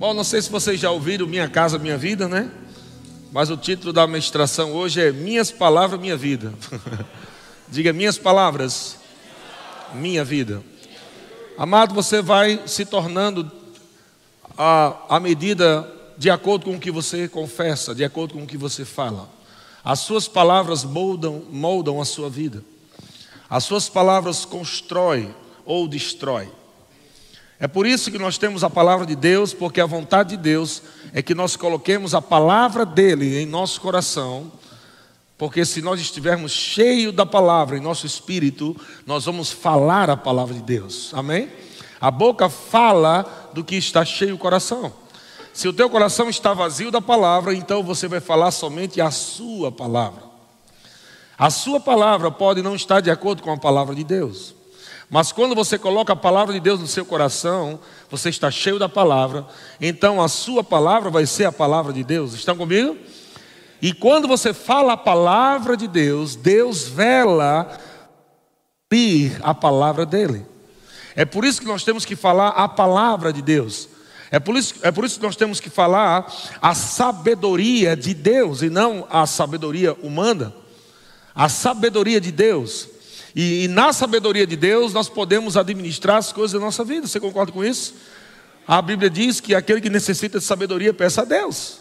Bom, não sei se vocês já ouviram Minha Casa Minha Vida, né? Mas o título da ministração hoje é Minhas Palavras, Minha Vida. Diga minhas palavras, minha vida. Amado, você vai se tornando à medida de acordo com o que você confessa, de acordo com o que você fala. As suas palavras moldam, moldam a sua vida. As suas palavras constroem ou destrói. É por isso que nós temos a palavra de Deus, porque a vontade de Deus é que nós coloquemos a palavra dele em nosso coração, porque se nós estivermos cheios da palavra em nosso espírito, nós vamos falar a palavra de Deus. Amém? A boca fala do que está cheio o coração. Se o teu coração está vazio da palavra, então você vai falar somente a sua palavra. A sua palavra pode não estar de acordo com a palavra de Deus. Mas quando você coloca a palavra de Deus no seu coração, você está cheio da palavra, então a sua palavra vai ser a palavra de Deus. Estão comigo? E quando você fala a palavra de Deus, Deus vela a palavra dele. É por isso que nós temos que falar a palavra de Deus. É por, isso, é por isso que nós temos que falar a sabedoria de Deus e não a sabedoria humana. A sabedoria de Deus. E, e, na sabedoria de Deus nós podemos administrar as coisas da nossa vida. Você concorda com isso? A Bíblia diz que aquele que necessita de sabedoria peça a Deus.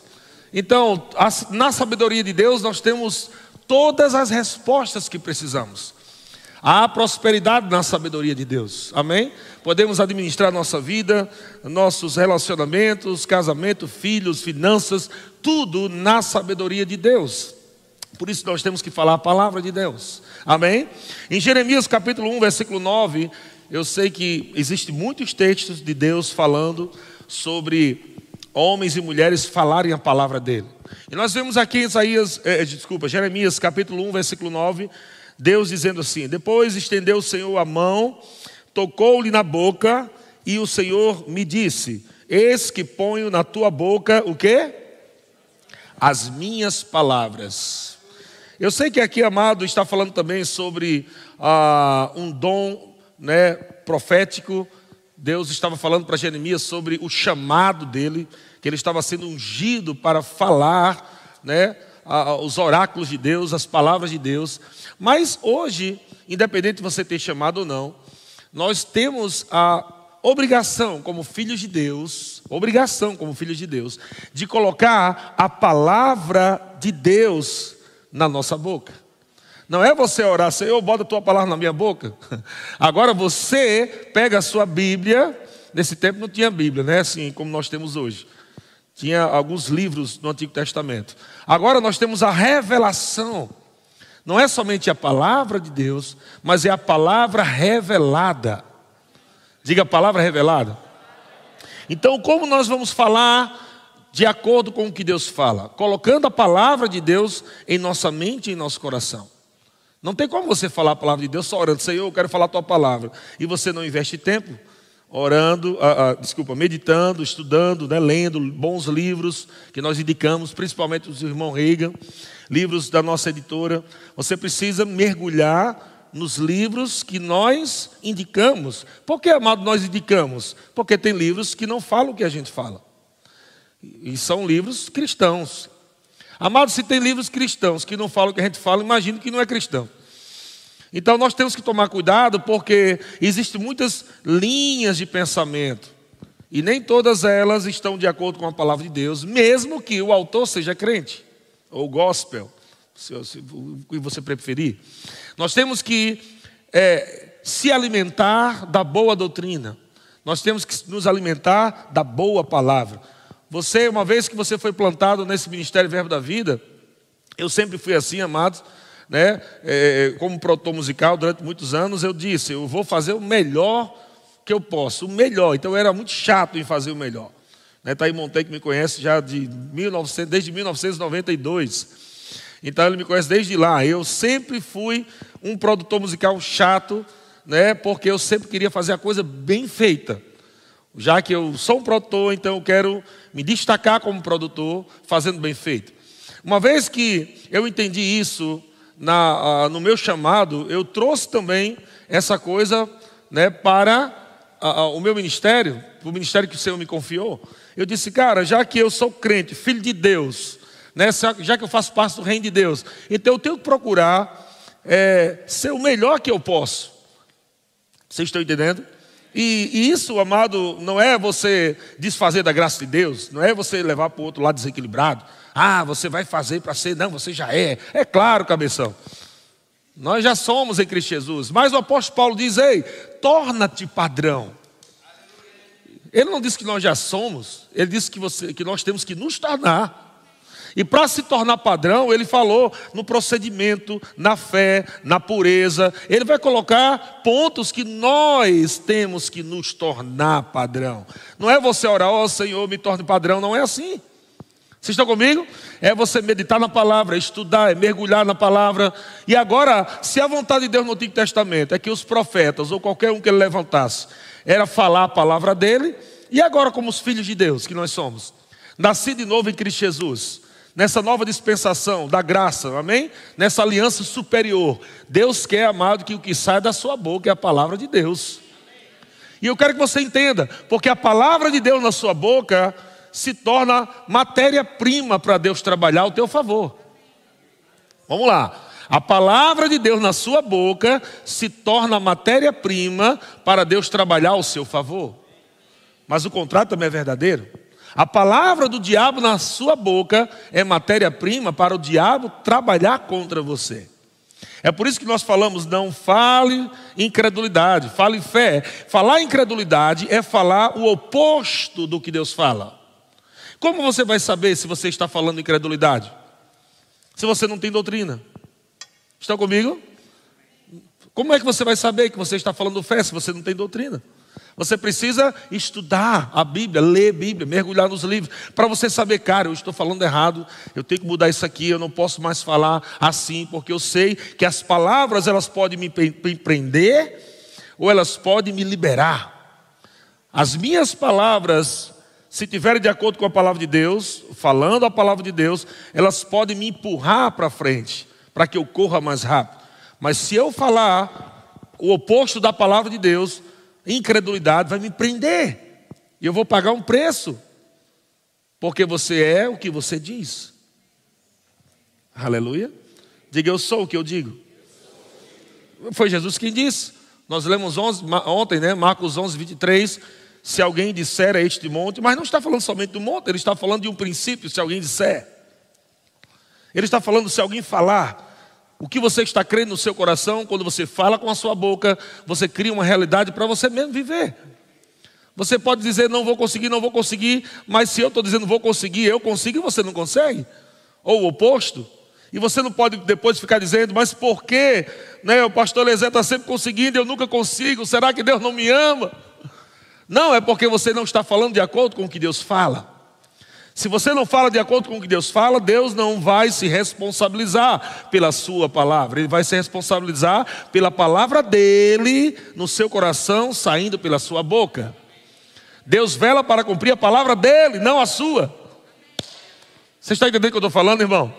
Então, a, na sabedoria de Deus nós temos todas as respostas que precisamos. Há prosperidade na sabedoria de Deus. Amém? Podemos administrar nossa vida, nossos relacionamentos, casamento, filhos, finanças, tudo na sabedoria de Deus. Por isso nós temos que falar a palavra de Deus. Amém? Em Jeremias capítulo 1, versículo 9, eu sei que existem muitos textos de Deus falando sobre homens e mulheres falarem a palavra dele. E nós vemos aqui em Isaías, eh, desculpa, Jeremias capítulo 1, versículo 9, Deus dizendo assim: Depois estendeu o Senhor a mão, tocou-lhe na boca, e o Senhor me disse: Eis que ponho na tua boca o quê? As minhas palavras. Eu sei que aqui, amado, está falando também sobre ah, um dom né, profético. Deus estava falando para Jeremias sobre o chamado dele, que ele estava sendo ungido para falar né, os oráculos de Deus, as palavras de Deus. Mas hoje, independente de você ter chamado ou não, nós temos a obrigação, como filhos de Deus, obrigação como filhos de Deus, de colocar a palavra de Deus na nossa boca. Não é você orar, Senhor, bota a tua palavra na minha boca. Agora você pega a sua Bíblia, nesse tempo não tinha Bíblia, né? Assim como nós temos hoje. Tinha alguns livros no Antigo Testamento. Agora nós temos a revelação. Não é somente a palavra de Deus, mas é a palavra revelada. Diga a palavra revelada. Então, como nós vamos falar de acordo com o que Deus fala, colocando a palavra de Deus em nossa mente e em nosso coração. Não tem como você falar a palavra de Deus só orando, Senhor, eu quero falar a tua palavra, e você não investe tempo orando, ah, ah, desculpa, meditando, estudando, né, lendo bons livros que nós indicamos, principalmente os irmãos Reagan, livros da nossa editora. Você precisa mergulhar nos livros que nós indicamos. Por que, amado, nós indicamos? Porque tem livros que não falam o que a gente fala. E são livros cristãos. Amado, se tem livros cristãos que não falam o que a gente fala, imagino que não é cristão. Então nós temos que tomar cuidado porque existem muitas linhas de pensamento. E nem todas elas estão de acordo com a palavra de Deus, mesmo que o autor seja crente, ou gospel, se, o que você preferir. Nós temos que é, se alimentar da boa doutrina, nós temos que nos alimentar da boa palavra. Você, uma vez que você foi plantado nesse ministério Verbo da Vida, eu sempre fui assim, amados, né? É, como produtor musical durante muitos anos, eu disse: eu vou fazer o melhor que eu posso, o melhor. Então eu era muito chato em fazer o melhor. Né? Tá aí Montei que me conhece já de 1900, desde 1992. Então ele me conhece desde lá. Eu sempre fui um produtor musical chato, né? Porque eu sempre queria fazer a coisa bem feita. Já que eu sou um produtor, então eu quero me destacar como produtor, fazendo bem feito. Uma vez que eu entendi isso na, no meu chamado, eu trouxe também essa coisa né, para o meu ministério, o ministério que o Senhor me confiou. Eu disse, cara, já que eu sou crente, filho de Deus, né, já que eu faço parte do reino de Deus, então eu tenho que procurar é, ser o melhor que eu posso. Vocês estão entendendo? E, e, isso, amado, não é você desfazer da graça de Deus, não é você levar para o outro lado desequilibrado. Ah, você vai fazer para ser, não, você já é. É claro, cabeção. Nós já somos em Cristo Jesus. Mas o apóstolo Paulo diz: ei, torna-te padrão. Ele não disse que nós já somos, ele disse que, você, que nós temos que nos tornar. E para se tornar padrão, ele falou no procedimento, na fé, na pureza. Ele vai colocar pontos que nós temos que nos tornar padrão. Não é você orar, ó oh, Senhor, me torne padrão, não é assim. Vocês estão comigo? É você meditar na palavra, estudar, é mergulhar na palavra. E agora, se a vontade de Deus no Antigo Testamento é que os profetas, ou qualquer um que ele levantasse, era falar a palavra dele, e agora, como os filhos de Deus que nós somos, nascido de novo em Cristo Jesus, nessa nova dispensação da graça, amém? Nessa aliança superior, Deus quer, amado, que o que sai da sua boca é a palavra de Deus. E eu quero que você entenda, porque a palavra de Deus na sua boca se torna matéria-prima para Deus trabalhar ao teu favor. Vamos lá. A palavra de Deus na sua boca se torna matéria-prima para Deus trabalhar ao seu favor. Mas o contrário também é verdadeiro. A palavra do diabo na sua boca é matéria-prima para o diabo trabalhar contra você. É por isso que nós falamos, não fale incredulidade, fale fé. Falar incredulidade é falar o oposto do que Deus fala. Como você vai saber se você está falando incredulidade? Se você não tem doutrina. Estão comigo? Como é que você vai saber que você está falando fé se você não tem doutrina? Você precisa estudar a Bíblia, ler a Bíblia, mergulhar nos livros, para você saber, cara, eu estou falando errado, eu tenho que mudar isso aqui, eu não posso mais falar assim, porque eu sei que as palavras elas podem me prender ou elas podem me liberar. As minhas palavras se tiverem de acordo com a palavra de Deus, falando a palavra de Deus, elas podem me empurrar para frente, para que eu corra mais rápido. Mas se eu falar o oposto da palavra de Deus, incredulidade vai me prender. E eu vou pagar um preço. Porque você é o que você diz. Aleluia. Diga eu sou o que eu digo. Foi Jesus quem disse. Nós lemos ontem, né? Marcos 11, 23 se alguém disser a este monte, mas não está falando somente do monte, ele está falando de um princípio, se alguém disser. Ele está falando se alguém falar. O que você está crendo no seu coração, quando você fala com a sua boca, você cria uma realidade para você mesmo viver. Você pode dizer, não vou conseguir, não vou conseguir, mas se eu estou dizendo vou conseguir, eu consigo e você não consegue. Ou o oposto. E você não pode depois ficar dizendo, mas por que né, o pastor Lezé está sempre conseguindo eu nunca consigo? Será que Deus não me ama? Não, é porque você não está falando de acordo com o que Deus fala. Se você não fala de acordo com o que Deus fala, Deus não vai se responsabilizar pela sua palavra, Ele vai se responsabilizar pela palavra dele no seu coração, saindo pela sua boca. Deus vela para cumprir a palavra dele, não a sua. Você está entendendo o que eu estou falando, irmão?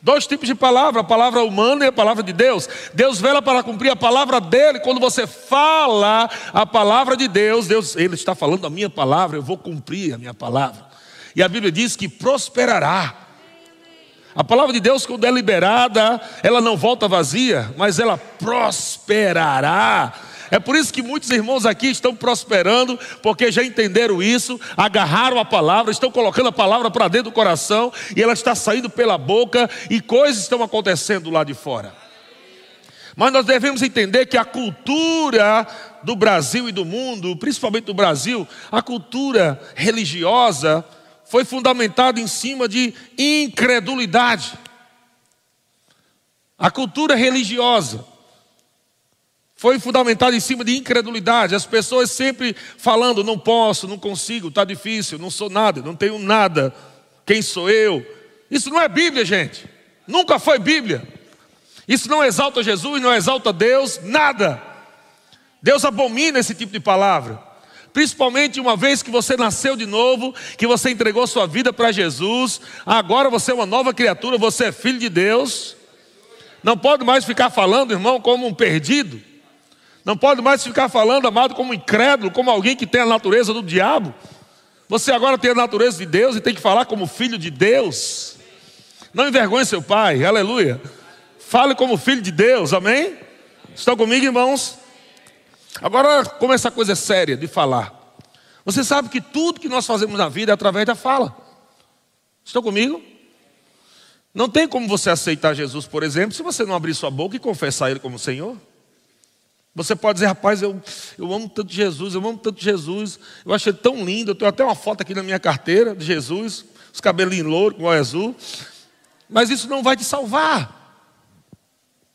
Dois tipos de palavra, a palavra humana e a palavra de Deus. Deus vela para cumprir a palavra dele. Quando você fala a palavra de Deus, Deus, ele está falando a minha palavra, eu vou cumprir a minha palavra. E a Bíblia diz que prosperará. A palavra de Deus, quando é liberada, ela não volta vazia, mas ela prosperará. É por isso que muitos irmãos aqui estão prosperando, porque já entenderam isso, agarraram a palavra, estão colocando a palavra para dentro do coração e ela está saindo pela boca e coisas estão acontecendo lá de fora. Mas nós devemos entender que a cultura do Brasil e do mundo, principalmente do Brasil, a cultura religiosa, foi fundamentada em cima de incredulidade. A cultura religiosa foi fundamentado em cima de incredulidade. As pessoas sempre falando: não posso, não consigo, está difícil, não sou nada, não tenho nada. Quem sou eu? Isso não é Bíblia, gente. Nunca foi Bíblia. Isso não exalta Jesus, não exalta Deus, nada. Deus abomina esse tipo de palavra. Principalmente uma vez que você nasceu de novo, que você entregou sua vida para Jesus, agora você é uma nova criatura, você é filho de Deus. Não pode mais ficar falando, irmão, como um perdido. Não pode mais ficar falando, amado, como incrédulo, como alguém que tem a natureza do diabo. Você agora tem a natureza de Deus e tem que falar como filho de Deus. Não envergonhe seu pai, aleluia. Fale como filho de Deus, amém? Estão comigo, irmãos? Agora, como essa coisa é séria de falar. Você sabe que tudo que nós fazemos na vida é através da fala. Estão comigo? Não tem como você aceitar Jesus, por exemplo, se você não abrir sua boca e confessar Ele como Senhor. Você pode dizer, rapaz, eu, eu amo tanto Jesus, eu amo tanto Jesus, eu achei tão lindo, eu tenho até uma foto aqui na minha carteira de Jesus, os cabelinhos louros com o azul, mas isso não vai te salvar.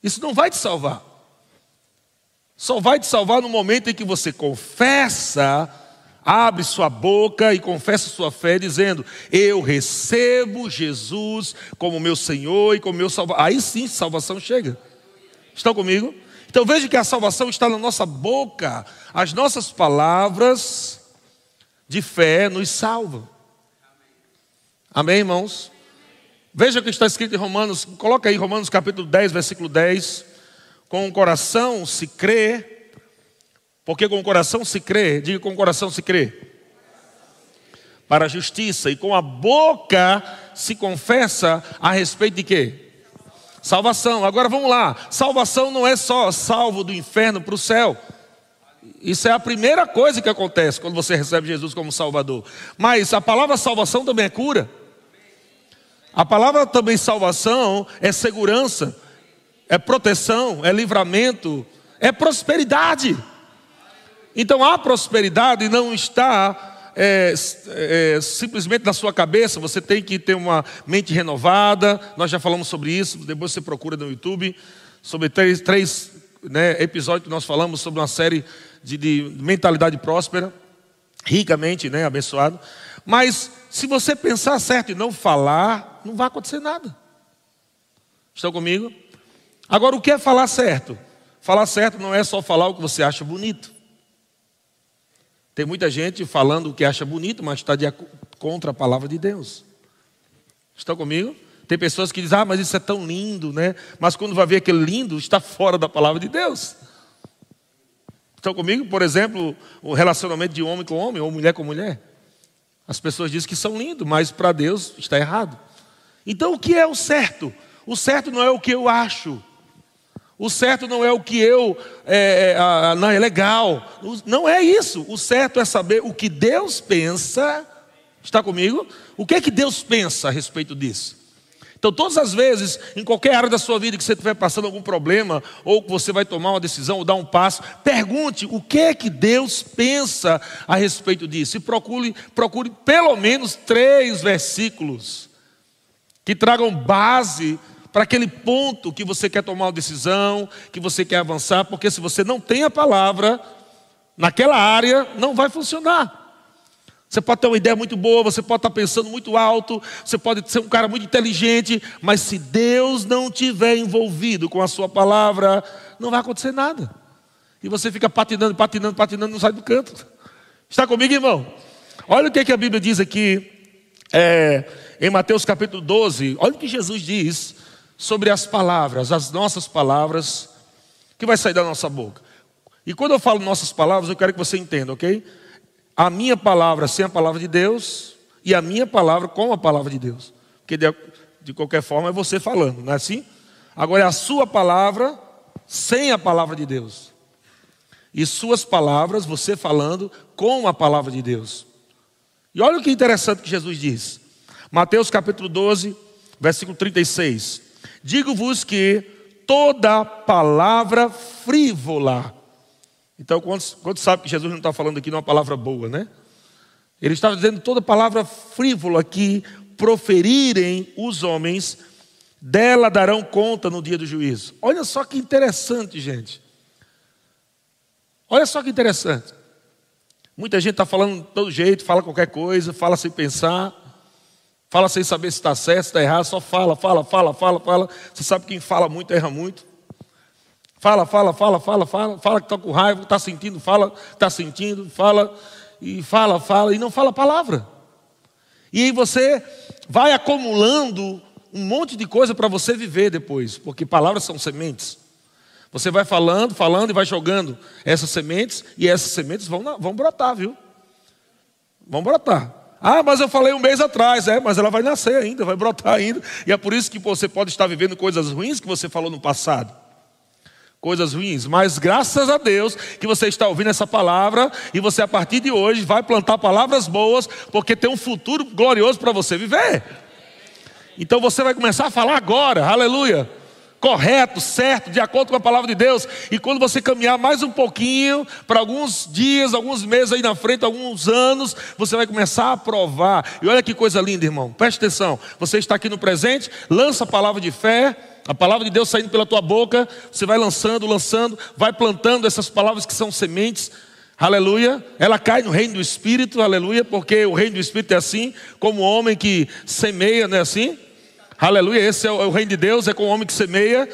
Isso não vai te salvar. Só vai te salvar no momento em que você confessa, abre sua boca e confessa sua fé, dizendo: Eu recebo Jesus como meu Senhor e como meu Salvador. Aí sim, salvação chega. Estão comigo? Então veja que a salvação está na nossa boca. As nossas palavras de fé nos salvam. Amém, irmãos? Veja o que está escrito em Romanos, coloca aí Romanos capítulo 10, versículo 10. Com o coração se crê, porque com o coração se crê, diga com o coração se crê, para a justiça, e com a boca se confessa a respeito de quê? Salvação. Agora vamos lá. Salvação não é só salvo do inferno para o céu. Isso é a primeira coisa que acontece quando você recebe Jesus como Salvador. Mas a palavra salvação também é cura. A palavra também salvação é segurança, é proteção, é livramento, é prosperidade. Então a prosperidade não está é, é, simplesmente na sua cabeça, você tem que ter uma mente renovada. Nós já falamos sobre isso, depois você procura no YouTube, sobre três, três né, episódios que nós falamos sobre uma série de, de mentalidade próspera, ricamente né, abençoado. Mas se você pensar certo e não falar, não vai acontecer nada. Estão comigo? Agora, o que é falar certo? Falar certo não é só falar o que você acha bonito. Tem muita gente falando o que acha bonito, mas está de, contra a palavra de Deus. Estão comigo? Tem pessoas que dizem, ah, mas isso é tão lindo, né? Mas quando vai ver aquele lindo, está fora da palavra de Deus. Estão comigo? Por exemplo, o relacionamento de homem com homem, ou mulher com mulher. As pessoas dizem que são lindos, mas para Deus está errado. Então o que é o certo? O certo não é o que eu acho. O certo não é o que eu, é, é, não é legal. Não é isso. O certo é saber o que Deus pensa. Está comigo? O que é que Deus pensa a respeito disso? Então, todas as vezes, em qualquer área da sua vida que você estiver passando algum problema, ou que você vai tomar uma decisão ou dar um passo, pergunte o que é que Deus pensa a respeito disso. E procure, procure pelo menos três versículos que tragam base para aquele ponto que você quer tomar uma decisão, que você quer avançar, porque se você não tem a palavra naquela área, não vai funcionar. Você pode ter uma ideia muito boa, você pode estar pensando muito alto, você pode ser um cara muito inteligente, mas se Deus não tiver envolvido com a sua palavra, não vai acontecer nada. E você fica patinando, patinando, patinando, não sai do canto. Está comigo, irmão? Olha o que, que a Bíblia diz aqui, é, em Mateus capítulo 12. Olha o que Jesus diz sobre as palavras, as nossas palavras, que vai sair da nossa boca. E quando eu falo nossas palavras, eu quero que você entenda, ok? A minha palavra sem a palavra de Deus e a minha palavra com a palavra de Deus. Porque de, de qualquer forma é você falando, não é assim? Agora é a sua palavra sem a palavra de Deus. E suas palavras, você falando com a palavra de Deus. E olha o que interessante que Jesus diz. Mateus capítulo 12, versículo 36. Digo-vos que toda palavra frívola. Então, quando, quando sabe que Jesus não está falando aqui de uma palavra boa, né? Ele está dizendo toda palavra frívola que proferirem os homens, dela darão conta no dia do juízo. Olha só que interessante, gente. Olha só que interessante. Muita gente está falando de todo jeito, fala qualquer coisa, fala sem pensar. Fala sem saber se está certo, se está errado, só fala, fala, fala, fala, fala. Você sabe que quem fala muito erra muito. Fala, fala, fala, fala, fala, fala que está com raiva, está sentindo, fala, está sentindo, fala, e fala, fala, e não fala a palavra. E aí você vai acumulando um monte de coisa para você viver depois, porque palavras são sementes. Você vai falando, falando e vai jogando essas sementes, e essas sementes vão, vão brotar, viu? Vão brotar. Ah, mas eu falei um mês atrás, é, mas ela vai nascer ainda, vai brotar ainda. E é por isso que você pode estar vivendo coisas ruins que você falou no passado. Coisas ruins, mas graças a Deus que você está ouvindo essa palavra e você a partir de hoje vai plantar palavras boas, porque tem um futuro glorioso para você viver. Então você vai começar a falar agora, aleluia correto, certo, de acordo com a palavra de Deus. E quando você caminhar mais um pouquinho, para alguns dias, alguns meses aí na frente, alguns anos, você vai começar a provar. E olha que coisa linda, irmão. Preste atenção. Você está aqui no presente, lança a palavra de fé. A palavra de Deus saindo pela tua boca, você vai lançando, lançando, vai plantando essas palavras que são sementes, aleluia. Ela cai no reino do Espírito, aleluia, porque o reino do Espírito é assim, como o homem que semeia, não é assim? Aleluia, esse é o reino de Deus, é com o homem que semeia.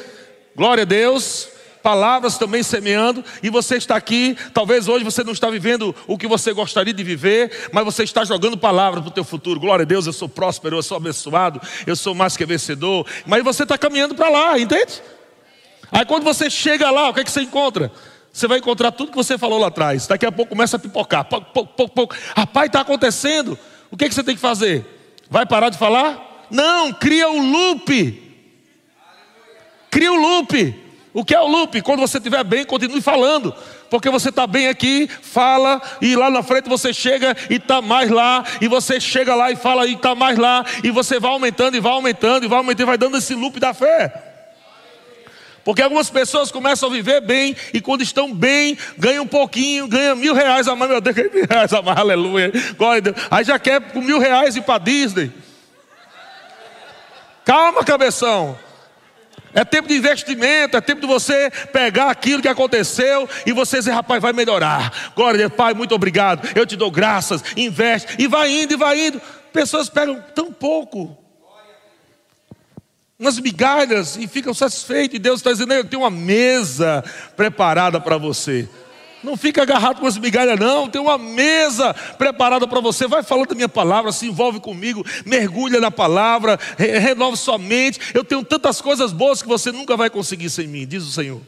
Glória a Deus. Palavras também semeando, e você está aqui. Talvez hoje você não está vivendo o que você gostaria de viver, mas você está jogando palavras para o teu futuro. Glória a Deus, eu sou próspero, eu sou abençoado, eu sou mais que vencedor. Mas você está caminhando para lá, entende? Aí quando você chega lá, o que é que você encontra? Você vai encontrar tudo que você falou lá atrás. Daqui a pouco começa a pipocar. Pouco, pouco, pouco, pouco. Rapaz, está acontecendo. O que, é que você tem que fazer? Vai parar de falar? Não, cria o loop. Cria o loop. O que é o loop? Quando você estiver bem, continue falando. Porque você está bem aqui, fala, e lá na frente você chega e está mais lá, e você chega lá e fala e está mais lá, e você vai aumentando e vai aumentando e vai aumentando, e vai dando esse loop da fé. Porque algumas pessoas começam a viver bem e quando estão bem, ganham um pouquinho, ganham mil reais a mais, meu Deus, mil reais a mais, aleluia. Aí já quer com mil reais ir para Disney. Calma, cabeção. É tempo de investimento, é tempo de você pegar aquilo que aconteceu e você dizer, rapaz, vai melhorar. Glória a Deus, Pai, muito obrigado. Eu te dou graças, investe, e vai indo, e vai indo. Pessoas pegam tão pouco, umas migalhas, e ficam satisfeitos. E Deus está dizendo, eu tenho uma mesa preparada para você. Não fica agarrado com as migalhas, não. Tem uma mesa preparada para você. Vai falando a minha palavra, se envolve comigo, mergulha na palavra, re renova sua mente. Eu tenho tantas coisas boas que você nunca vai conseguir sem mim, diz o Senhor.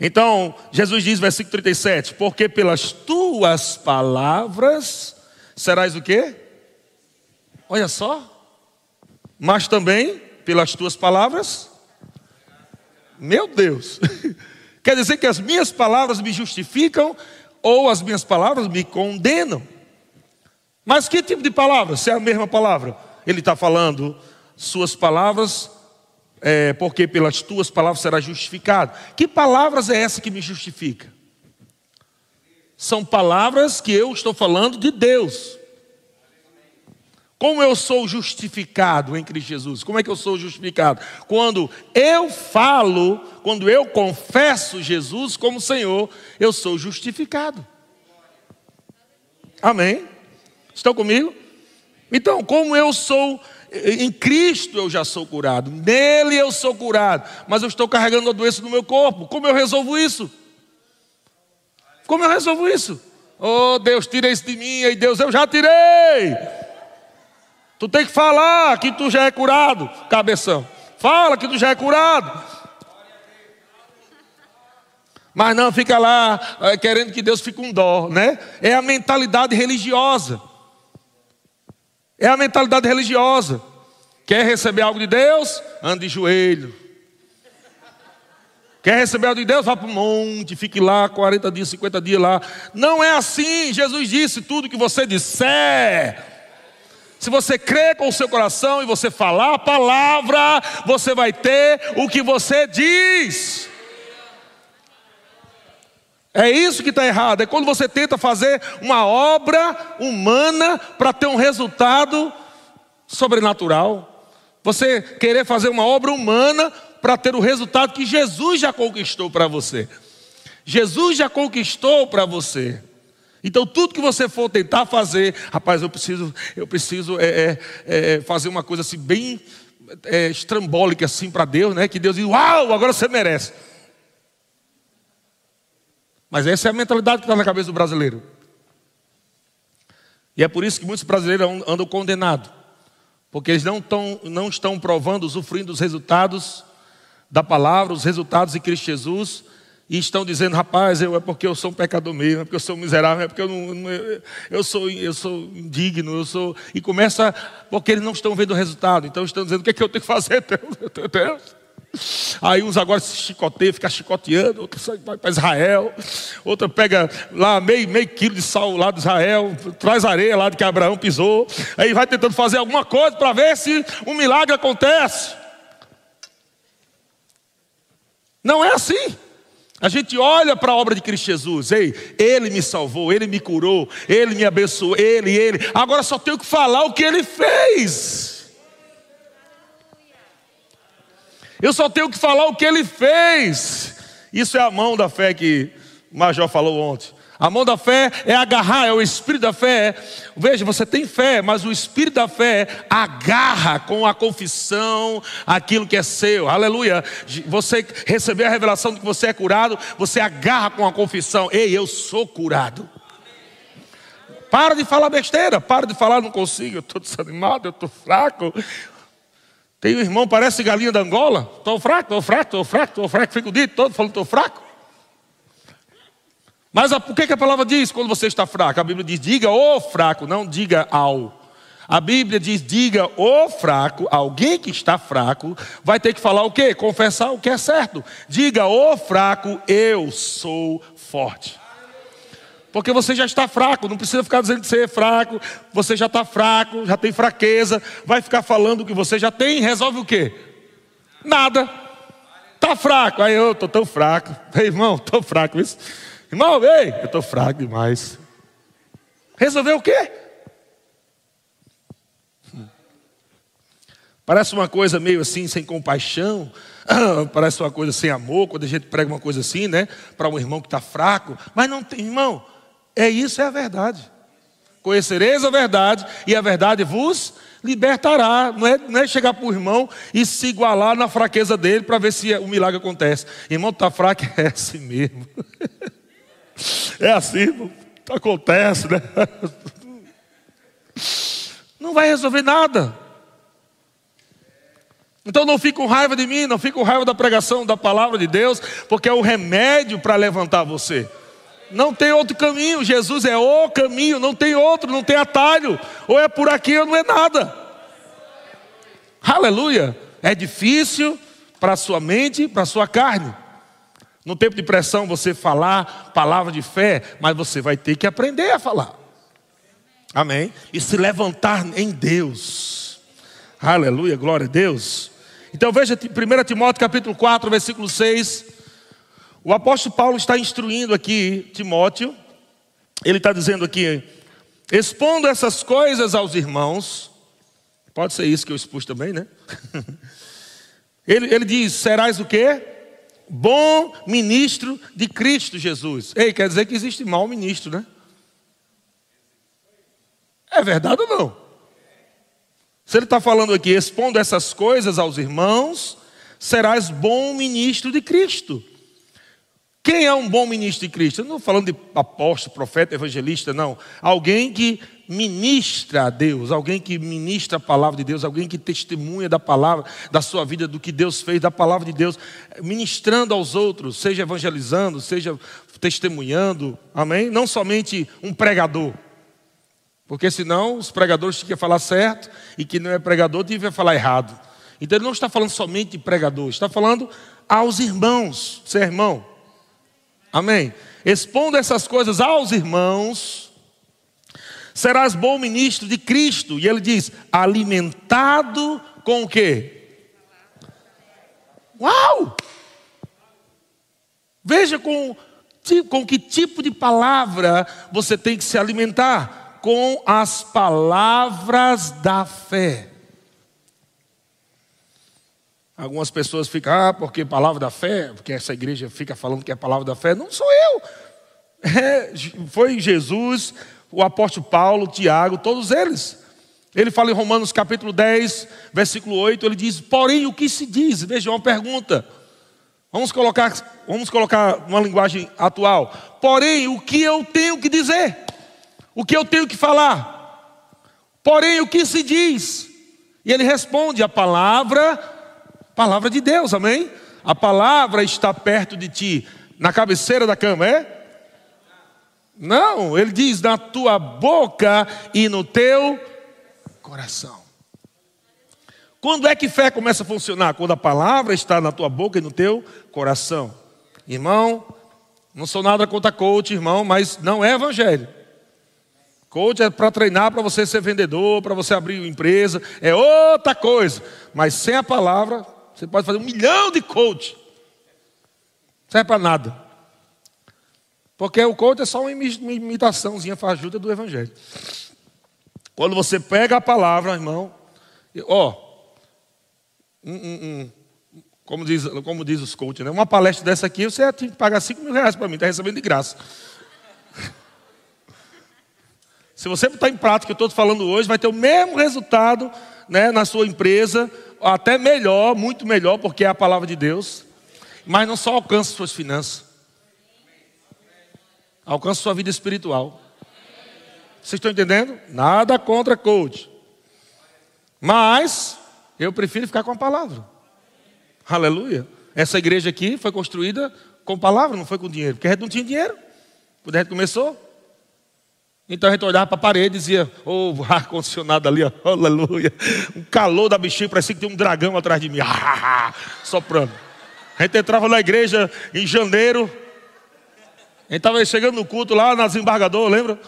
Então, Jesus diz, versículo 37, porque pelas tuas palavras serás o quê? Olha só. Mas também pelas tuas palavras. Meu Deus. Quer dizer que as minhas palavras me justificam ou as minhas palavras me condenam. Mas que tipo de palavra? Se é a mesma palavra. Ele está falando, suas palavras, é, porque pelas tuas palavras será justificado. Que palavras é essa que me justifica? São palavras que eu estou falando de Deus. Como eu sou justificado em Cristo Jesus? Como é que eu sou justificado? Quando eu falo, quando eu confesso Jesus como Senhor, eu sou justificado. Amém? Estão comigo? Então, como eu sou em Cristo eu já sou curado, nele eu sou curado, mas eu estou carregando a doença no meu corpo. Como eu resolvo isso? Como eu resolvo isso? Oh Deus, tira isso de mim, e Deus, eu já tirei. Tu tem que falar que tu já é curado, cabeção. Fala que tu já é curado. Mas não fica lá é, querendo que Deus fique um dó, né? É a mentalidade religiosa. É a mentalidade religiosa. Quer receber algo de Deus? Ande de joelho. Quer receber algo de Deus? Vá para o monte, fique lá 40 dias, 50 dias lá. Não é assim. Jesus disse: tudo que você disser se você crer com o seu coração e você falar a palavra, você vai ter o que você diz. É isso que está errado. É quando você tenta fazer uma obra humana para ter um resultado sobrenatural. Você querer fazer uma obra humana para ter o resultado que Jesus já conquistou para você. Jesus já conquistou para você. Então, tudo que você for tentar fazer, rapaz, eu preciso, eu preciso é, é, é, fazer uma coisa assim, bem é, estrambólica assim para Deus, né? Que Deus diz, uau, agora você merece. Mas essa é a mentalidade que está na cabeça do brasileiro. E é por isso que muitos brasileiros andam condenados. Porque eles não, tão, não estão provando, usufruindo dos resultados da palavra, os resultados em Cristo Jesus, e estão dizendo, rapaz, eu, é porque eu sou um pecador mesmo, é porque eu sou miserável, é porque eu, não, eu, sou, eu sou indigno, eu sou. E começa, porque eles não estão vendo o resultado, então estão dizendo, o que, é que eu tenho que fazer, Deus? Deus? Aí uns agora se chicoteiam, fica chicoteando, outro vai para Israel, outro pega lá meio, meio quilo de sal lá de Israel, traz areia lá de que Abraão pisou, aí vai tentando fazer alguma coisa para ver se um milagre acontece. Não é assim. A gente olha para a obra de Cristo Jesus, ei, Ele me salvou, Ele me curou, Ele me abençoou, Ele, Ele. Agora só tenho que falar o que Ele fez. Eu só tenho que falar o que ele fez. Isso é a mão da fé que o Major falou ontem. A mão da fé é agarrar, é o espírito da fé. Veja, você tem fé, mas o espírito da fé agarra com a confissão aquilo que é seu. Aleluia. Você recebeu a revelação de que você é curado, você agarra com a confissão: Ei, eu sou curado. Para de falar besteira, para de falar, não consigo, eu estou desanimado, eu estou fraco. Tem um irmão, parece galinha da Angola. Estou fraco, estou fraco, estou fraco, estou fraco. Fico o dia todo falando estou fraco. Mas o que, que a palavra diz quando você está fraco? A Bíblia diz, diga o fraco, não diga ao. A Bíblia diz, diga o fraco, alguém que está fraco, vai ter que falar o quê? Confessar o que é certo. Diga o fraco, eu sou forte. Porque você já está fraco, não precisa ficar dizendo que você é fraco, você já está fraco, já tem fraqueza, vai ficar falando o que você já tem, resolve o quê? Nada. Está fraco, aí eu estou tão fraco. Ei, irmão, estou fraco. Isso. Irmão, ei, eu estou fraco demais. Resolveu o quê? Parece uma coisa meio assim, sem compaixão, parece uma coisa sem amor, quando a gente prega uma coisa assim, né? Para um irmão que está fraco, mas não tem, irmão, é isso, é a verdade. Conhecereis a verdade, e a verdade vos libertará. Não é, não é chegar para o irmão e se igualar na fraqueza dele para ver se o milagre acontece. Irmão, está fraco, é assim mesmo. É assim, acontece, né? Não vai resolver nada. Então não fique com raiva de mim, não fique com raiva da pregação da palavra de Deus, porque é o remédio para levantar você. Não tem outro caminho. Jesus é o caminho, não tem outro, não tem atalho. Ou é por aqui ou não é nada. Aleluia. É difícil para a sua mente, para a sua carne. No tempo de pressão, você falar palavra de fé, mas você vai ter que aprender a falar. Amém? E se levantar em Deus. Aleluia, glória a Deus. Então veja 1 Timóteo capítulo 4, versículo 6. O apóstolo Paulo está instruindo aqui Timóteo, ele está dizendo aqui, expondo essas coisas aos irmãos, pode ser isso que eu expus também, né? ele, ele diz: serás o quê? Bom ministro de Cristo Jesus. Ei, quer dizer que existe mau ministro, né? É verdade ou não? Se ele está falando aqui, expondo essas coisas aos irmãos, serás bom ministro de Cristo. Quem é um bom ministro de Cristo? Eu não estou falando de apóstolo, profeta, evangelista, não. Alguém que ministra a Deus, alguém que ministra a palavra de Deus, alguém que testemunha da palavra, da sua vida, do que Deus fez, da palavra de Deus, ministrando aos outros, seja evangelizando, seja testemunhando, amém? Não somente um pregador, porque senão os pregadores tinham que falar certo e que não é pregador tinha que falar errado. Então ele não está falando somente de pregador, está falando aos irmãos, ser irmão. Amém? Expondo essas coisas aos irmãos, serás bom ministro de Cristo. E ele diz: alimentado com o quê? Uau! Veja com, com que tipo de palavra você tem que se alimentar. Com as palavras da fé. Algumas pessoas ficam, ah, porque palavra da fé, porque essa igreja fica falando que é palavra da fé. Não sou eu. É, foi Jesus, o apóstolo Paulo, Tiago, todos eles. Ele fala em Romanos capítulo 10, versículo 8, ele diz: Porém, o que se diz? Veja uma pergunta. Vamos colocar, vamos colocar uma linguagem atual. Porém, o que eu tenho que dizer? O que eu tenho que falar? Porém, o que se diz? E ele responde: a palavra Palavra de Deus, amém? A palavra está perto de ti, na cabeceira da cama, é? Não, ele diz na tua boca e no teu coração. Quando é que fé começa a funcionar? Quando a palavra está na tua boca e no teu coração. Irmão, não sou nada contra coach, irmão, mas não é evangelho. Coach é para treinar para você ser vendedor, para você abrir uma empresa, é outra coisa. Mas sem a palavra, você pode fazer um milhão de coach. Não serve para nada. Porque o coach é só uma imitaçãozinha fajuta do evangelho. Quando você pega a palavra, irmão, ó, um, um, um, como, diz, como diz os coaches, né? uma palestra dessa aqui, você tem que pagar 5 mil reais para mim, está recebendo de graça. Se você botar em prática o que eu estou falando hoje, vai ter o mesmo resultado né, na sua empresa, até melhor, muito melhor, porque é a palavra de Deus. Mas não só alcança suas finanças, alcança sua vida espiritual. Vocês estão entendendo? Nada contra coach. Mas eu prefiro ficar com a palavra. Aleluia. Essa igreja aqui foi construída com palavra, não foi com dinheiro. Porque a gente não tinha dinheiro. Quando a gente começou. Então a gente olhava para a parede e dizia, ô oh, ar-condicionado ali, aleluia. Um calor da bichinha, parecia que tinha um dragão atrás de mim, soprando. A gente entrava na igreja em janeiro. A gente estava chegando no culto lá na desembargador, lembra?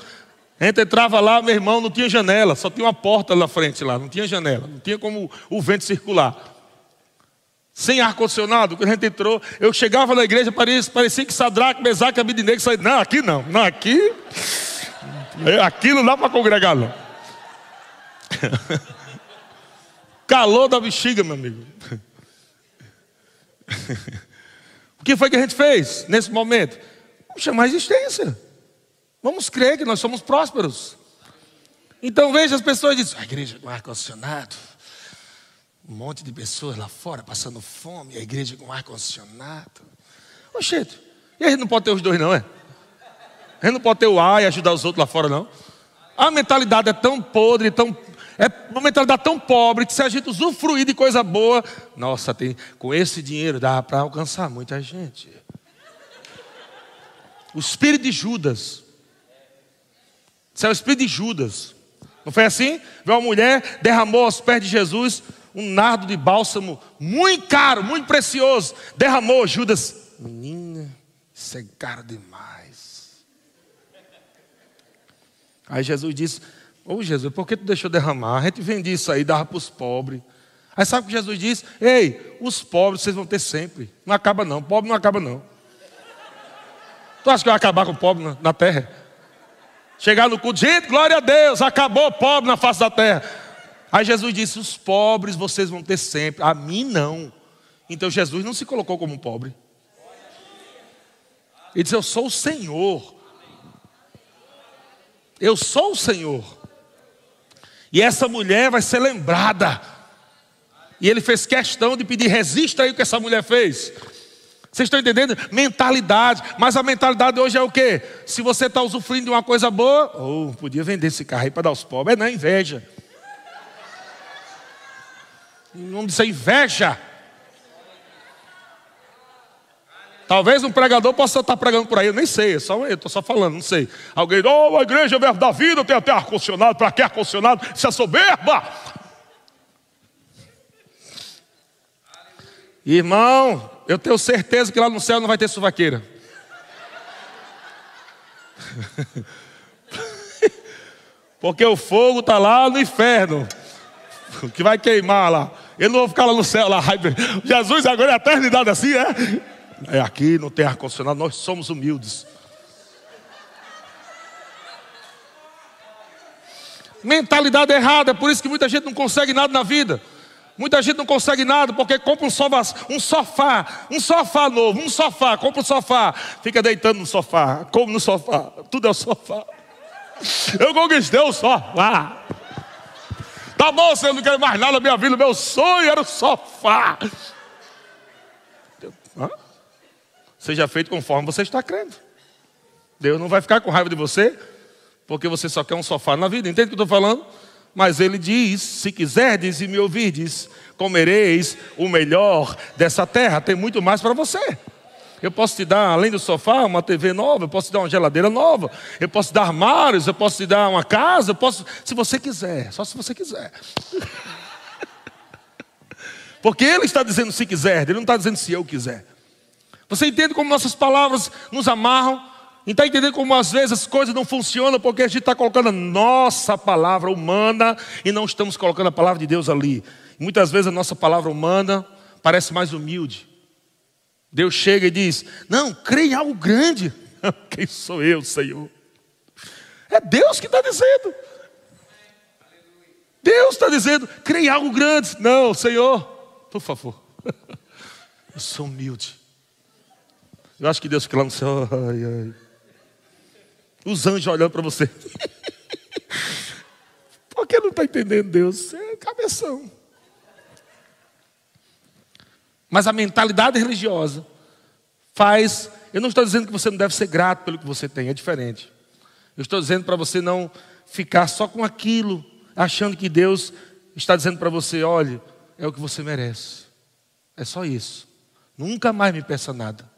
A gente entrava lá, meu irmão, não tinha janela, só tinha uma porta na frente lá, não tinha janela, não tinha como o vento circular. Sem ar-condicionado, quando a gente entrou, eu chegava na igreja, parecia, parecia que Sadraque, Mesaque Abidinegro saíram. Não, aqui não, não, aqui. Aqui não dá para congregar, não. Calor da bexiga, meu amigo. O que foi que a gente fez nesse momento? Vamos chamar a existência. Vamos crer que nós somos prósperos. Então veja as pessoas dizem, a igreja com ar-condicionado. Um monte de pessoas lá fora passando fome, a igreja com ar-condicionado. Oxente, e a gente não pode ter os dois, não é? A gente não pode ter o ar e ajudar os outros lá fora, não. A mentalidade é tão podre, tão, é uma mentalidade tão pobre que se a gente usufruir de coisa boa, nossa, tem, com esse dinheiro dá para alcançar muita gente. O espírito de Judas isso é o espírito de Judas. Não foi assim? Uma mulher derramou aos pés de Jesus um nardo de bálsamo muito caro, muito precioso. Derramou, Judas, menina, isso é caro demais. Aí Jesus disse: Ô oh, Jesus, por que tu deixou derramar? A gente vendia isso aí, dava para os pobres. Aí sabe o que Jesus disse? Ei, os pobres vocês vão ter sempre. Não acaba não, pobre não acaba não. Tu acha que vai acabar com o pobre na, na terra? Chegar no culto, gente, glória a Deus, acabou o pobre na face da terra. Aí Jesus disse: Os pobres vocês vão ter sempre, a mim não. Então Jesus não se colocou como um pobre. Ele disse: Eu sou o Senhor. Eu sou o Senhor. E essa mulher vai ser lembrada. E ele fez questão de pedir: resista aí o que essa mulher fez. Vocês estão entendendo? Mentalidade. Mas a mentalidade hoje é o quê? Se você está usufruindo de uma coisa boa, oh, podia vender esse carro aí para dar aos pobres. É não, inveja. Em nome disso é inveja. Talvez um pregador possa estar pregando por aí, eu nem sei, eu estou só falando, não sei. Alguém, oh, a igreja verbo da vida tem até ar-condicionado, para que ar-condicionado? Isso é soberba. Irmão, eu tenho certeza que lá no céu não vai ter suvaqueira. Porque o fogo está lá no inferno, que vai queimar lá. Eu não vou ficar lá no céu, lá. Jesus agora é a eternidade assim, é? É aqui, não tem ar-condicionado, nós somos humildes. Mentalidade errada, é por isso que muita gente não consegue nada na vida. Muita gente não consegue nada porque compra um sofá, um sofá, novo, um sofá, compra um sofá, fica deitando no sofá, come no sofá, tudo é o sofá. Eu conquistei o sofá. Tá bom, você não quer mais nada na minha vida, meu sonho era o sofá. Hã? Seja feito conforme você está crendo. Deus não vai ficar com raiva de você, porque você só quer um sofá na vida. Entende o que eu estou falando? Mas ele diz: se quiserdes e me ouvirdes, comereis o melhor dessa terra. Tem muito mais para você. Eu posso te dar, além do sofá, uma TV nova, eu posso te dar uma geladeira nova, eu posso te dar armários, eu posso te dar uma casa, eu posso, se você quiser, só se você quiser. Porque ele está dizendo se quiser, ele não está dizendo se eu quiser. Você entende como nossas palavras nos amarram? E está entendendo como às vezes as coisas não funcionam porque a gente está colocando a nossa palavra humana e não estamos colocando a palavra de Deus ali. Muitas vezes a nossa palavra humana parece mais humilde. Deus chega e diz: Não, creia em algo grande. Quem sou eu, Senhor? É Deus que está dizendo. Deus está dizendo: creia em algo grande. Não, Senhor, por favor. Eu sou humilde. Eu acho que Deus fica lá no céu. Ai, ai. Os anjos olhando para você. Por que não está entendendo Deus? É cabeção. Mas a mentalidade religiosa faz. Eu não estou dizendo que você não deve ser grato pelo que você tem, é diferente. Eu estou dizendo para você não ficar só com aquilo, achando que Deus está dizendo para você: olhe, é o que você merece. É só isso. Nunca mais me peça nada.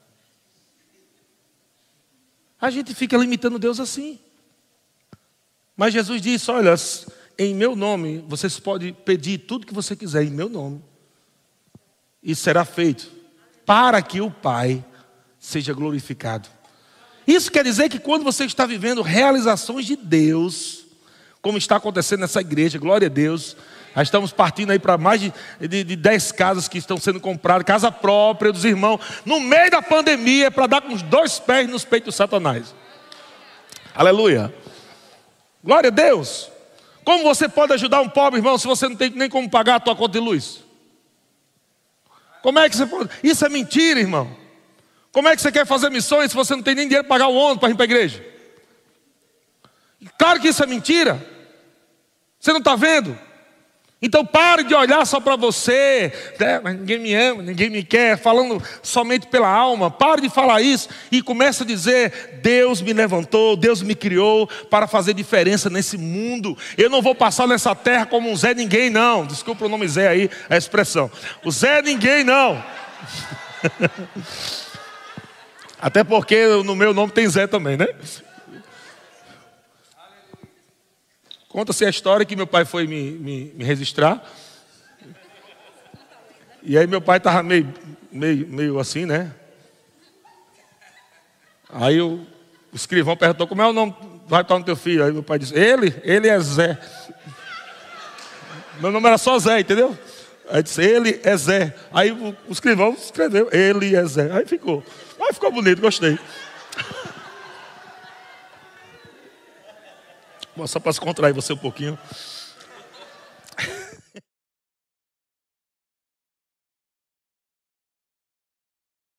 A gente fica limitando Deus assim. Mas Jesus disse: Olha, em meu nome, vocês podem pedir tudo que você quiser, em meu nome, e será feito, para que o Pai seja glorificado. Isso quer dizer que quando você está vivendo realizações de Deus, como está acontecendo nessa igreja, glória a Deus, nós estamos partindo aí para mais de, de, de 10 casas que estão sendo compradas, casa própria dos irmãos, no meio da pandemia, para dar com os dois pés nos peitos do Satanás. Aleluia. Glória a Deus. Como você pode ajudar um pobre irmão se você não tem nem como pagar a tua conta de luz? Como é que você pode? Isso é mentira, irmão. Como é que você quer fazer missões se você não tem nem dinheiro para pagar o ônibus para ir para a igreja? Claro que isso é mentira. Você não está vendo? Então pare de olhar só para você, né? ninguém me ama, ninguém me quer, falando somente pela alma. Pare de falar isso e comece a dizer: Deus me levantou, Deus me criou para fazer diferença nesse mundo. Eu não vou passar nessa terra como um Zé Ninguém, não. Desculpa o nome Zé aí, a expressão. O Zé Ninguém, não. Até porque no meu nome tem Zé também, né? Conta-se a história que meu pai foi me, me, me registrar. E aí meu pai estava meio, meio, meio assim, né? Aí o, o escrivão perguntou como é o nome vai estar no teu filho. Aí meu pai disse, ele, ele é Zé. Meu nome era só Zé, entendeu? Aí disse, ele é Zé. Aí o, o escrivão escreveu, ele é Zé. Aí ficou. Aí ficou bonito, gostei. Só para se contrair você um pouquinho.